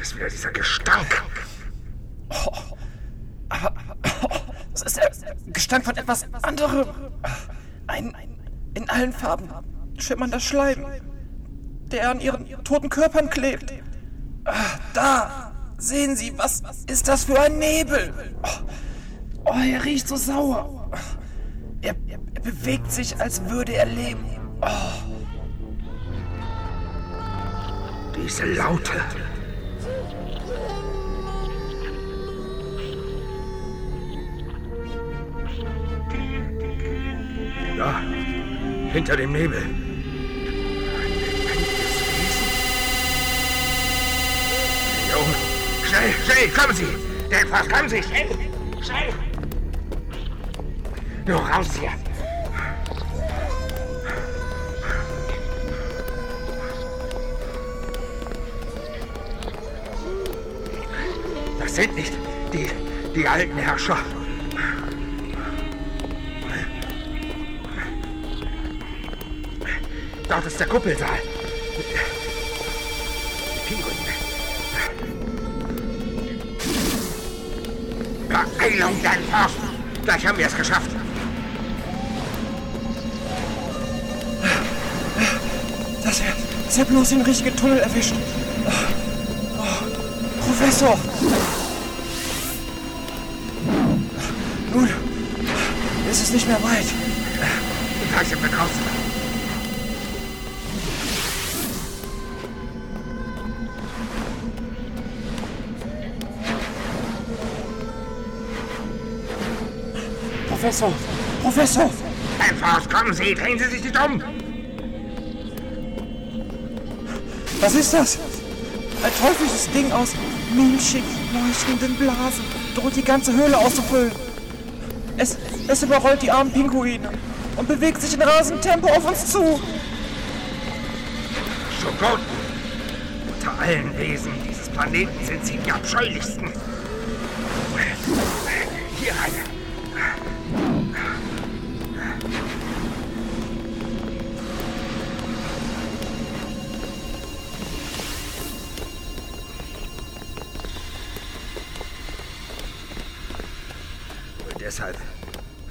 ist wieder dieser Gestank. Oh, aber es ist der Gestank von etwas anderem. Ein in allen Farben schimmernder Schleim, der an ihren toten Körpern klebt. Da, sehen Sie, was ist das für ein Nebel? Oh, er riecht so sauer. Er, er, er bewegt sich, als würde er leben. Oh. Diese Laute. Hinter dem Nebel. Ein lebendiges Wesen. Jung, schnell, schnell, kommen Sie! Der Fass, kommen Sie, schnell! Schnell! Nur raus hier! Das sind nicht die, die alten Herrscher. Dort ist der Kuppelsaal. Die Pinguine. Beeilung, dein Forst! Gleich haben wir es geschafft. Dass er, dass er bloß den richtigen Tunnel erwischt. Oh, Professor! Nun, ist es nicht mehr weit. Gleich sind wir Professor! Professor! Einfach, kommen Sie, drehen Sie sich nicht um! Was ist das? Ein teuflisches Ding aus milchig leuchtenden Blasen droht die ganze Höhle auszufüllen. Es, es überrollt die armen Pinguine und bewegt sich in rasendem Tempo auf uns zu. Schokoten! Unter allen Wesen dieses Planeten sind sie die abscheulichsten. Hier eine. Deshalb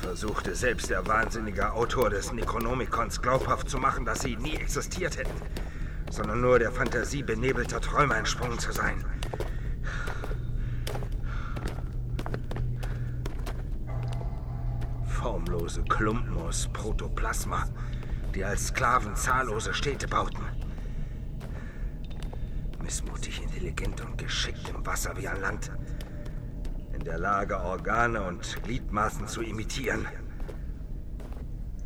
versuchte selbst der wahnsinnige Autor des Necronomicons glaubhaft zu machen, dass sie nie existiert hätten, sondern nur der Fantasie benebelter Träume entsprungen zu sein. Formlose Klumpen aus Protoplasma, die als Sklaven zahllose Städte bauten. Missmutig, intelligent und geschickt im Wasser wie an Land in der Lage, Organe und Gliedmaßen zu imitieren.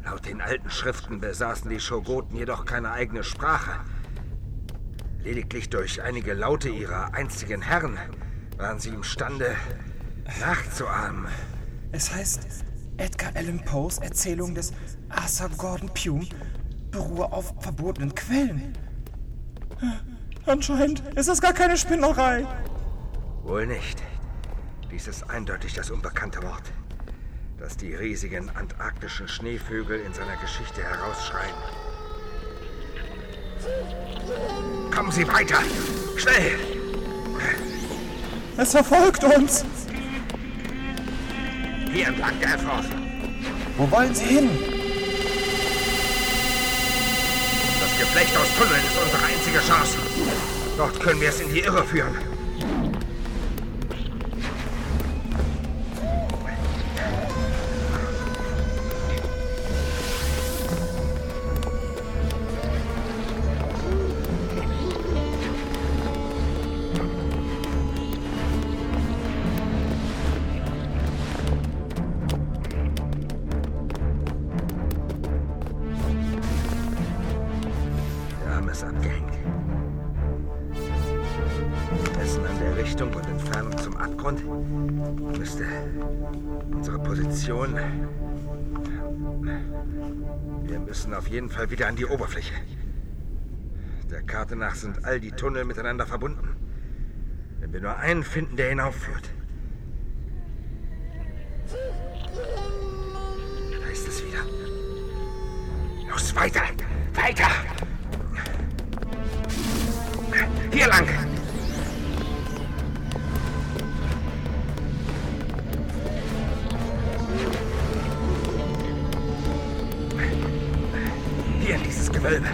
Laut den alten Schriften besaßen die Shogoten jedoch keine eigene Sprache. Lediglich durch einige Laute ihrer einzigen Herren waren sie imstande, nachzuahmen. Es heißt, Edgar Allan Poes Erzählung des Arthur Gordon Pym beruhe auf verbotenen Quellen. Anscheinend ist das gar keine Spinnerei. Wohl nicht. Dies ist eindeutig das unbekannte Wort, das die riesigen antarktischen Schneevögel in seiner Geschichte herausschreien. Kommen Sie weiter! Schnell! Es verfolgt uns! Hier entlang, Delphos! Wo wollen Sie hin? Das Geflecht aus Tunneln ist unsere einzige Chance. Dort können wir es in die Irre führen. Müssen auf jeden Fall wieder an die Oberfläche. Der Karte nach sind all die Tunnel miteinander verbunden. Wenn wir nur einen finden, der hinaufführt. Da ist es wieder. Los, weiter! Weiter! Hier lang. Hier in dieses Gewölbe.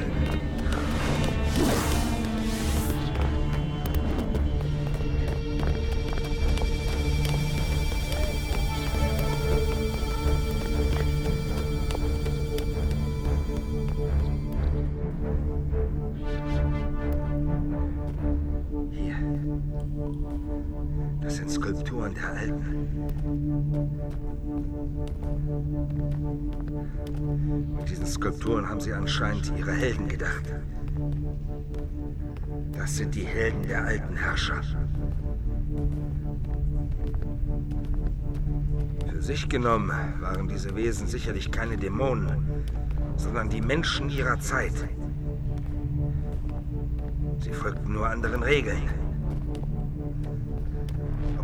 Skulpturen der Alten. Mit diesen Skulpturen haben sie anscheinend ihre Helden gedacht. Das sind die Helden der alten Herrscher. Für sich genommen waren diese Wesen sicherlich keine Dämonen, sondern die Menschen ihrer Zeit. Sie folgten nur anderen Regeln.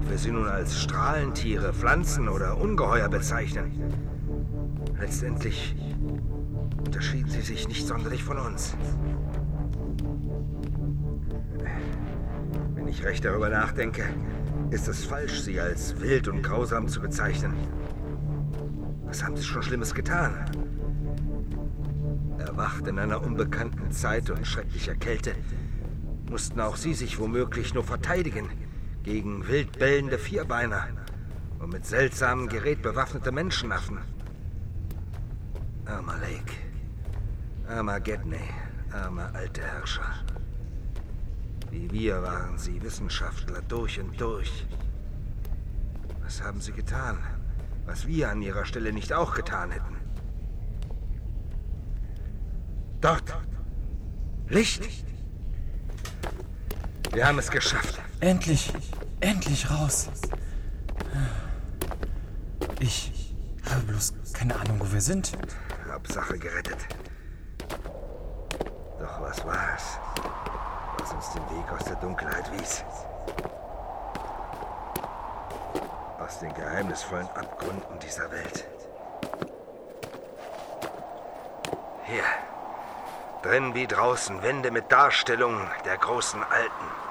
Wir sie nun als Strahlentiere, Pflanzen oder Ungeheuer bezeichnen, letztendlich unterschieden sie sich nicht sonderlich von uns. Wenn ich recht darüber nachdenke, ist es falsch, sie als wild und grausam zu bezeichnen. Was haben sie schon Schlimmes getan? Erwacht in einer unbekannten Zeit und schrecklicher Kälte, mussten auch sie sich womöglich nur verteidigen gegen wild bellende Vierbeiner und mit seltsamem Gerät bewaffnete Menschenaffen. Armer Lake, armer Gedney, armer alte Herrscher. Wie wir waren sie Wissenschaftler durch und durch. Was haben sie getan, was wir an ihrer Stelle nicht auch getan hätten? Dort! Licht! Wir haben es geschafft. Endlich, endlich raus. Ich habe bloß keine Ahnung, wo wir sind. Hauptsache gerettet. Doch was war es, was uns den Weg aus der Dunkelheit wies? Aus den geheimnisvollen Abgründen dieser Welt. Hier, drin wie draußen, Wände mit Darstellungen der großen Alten.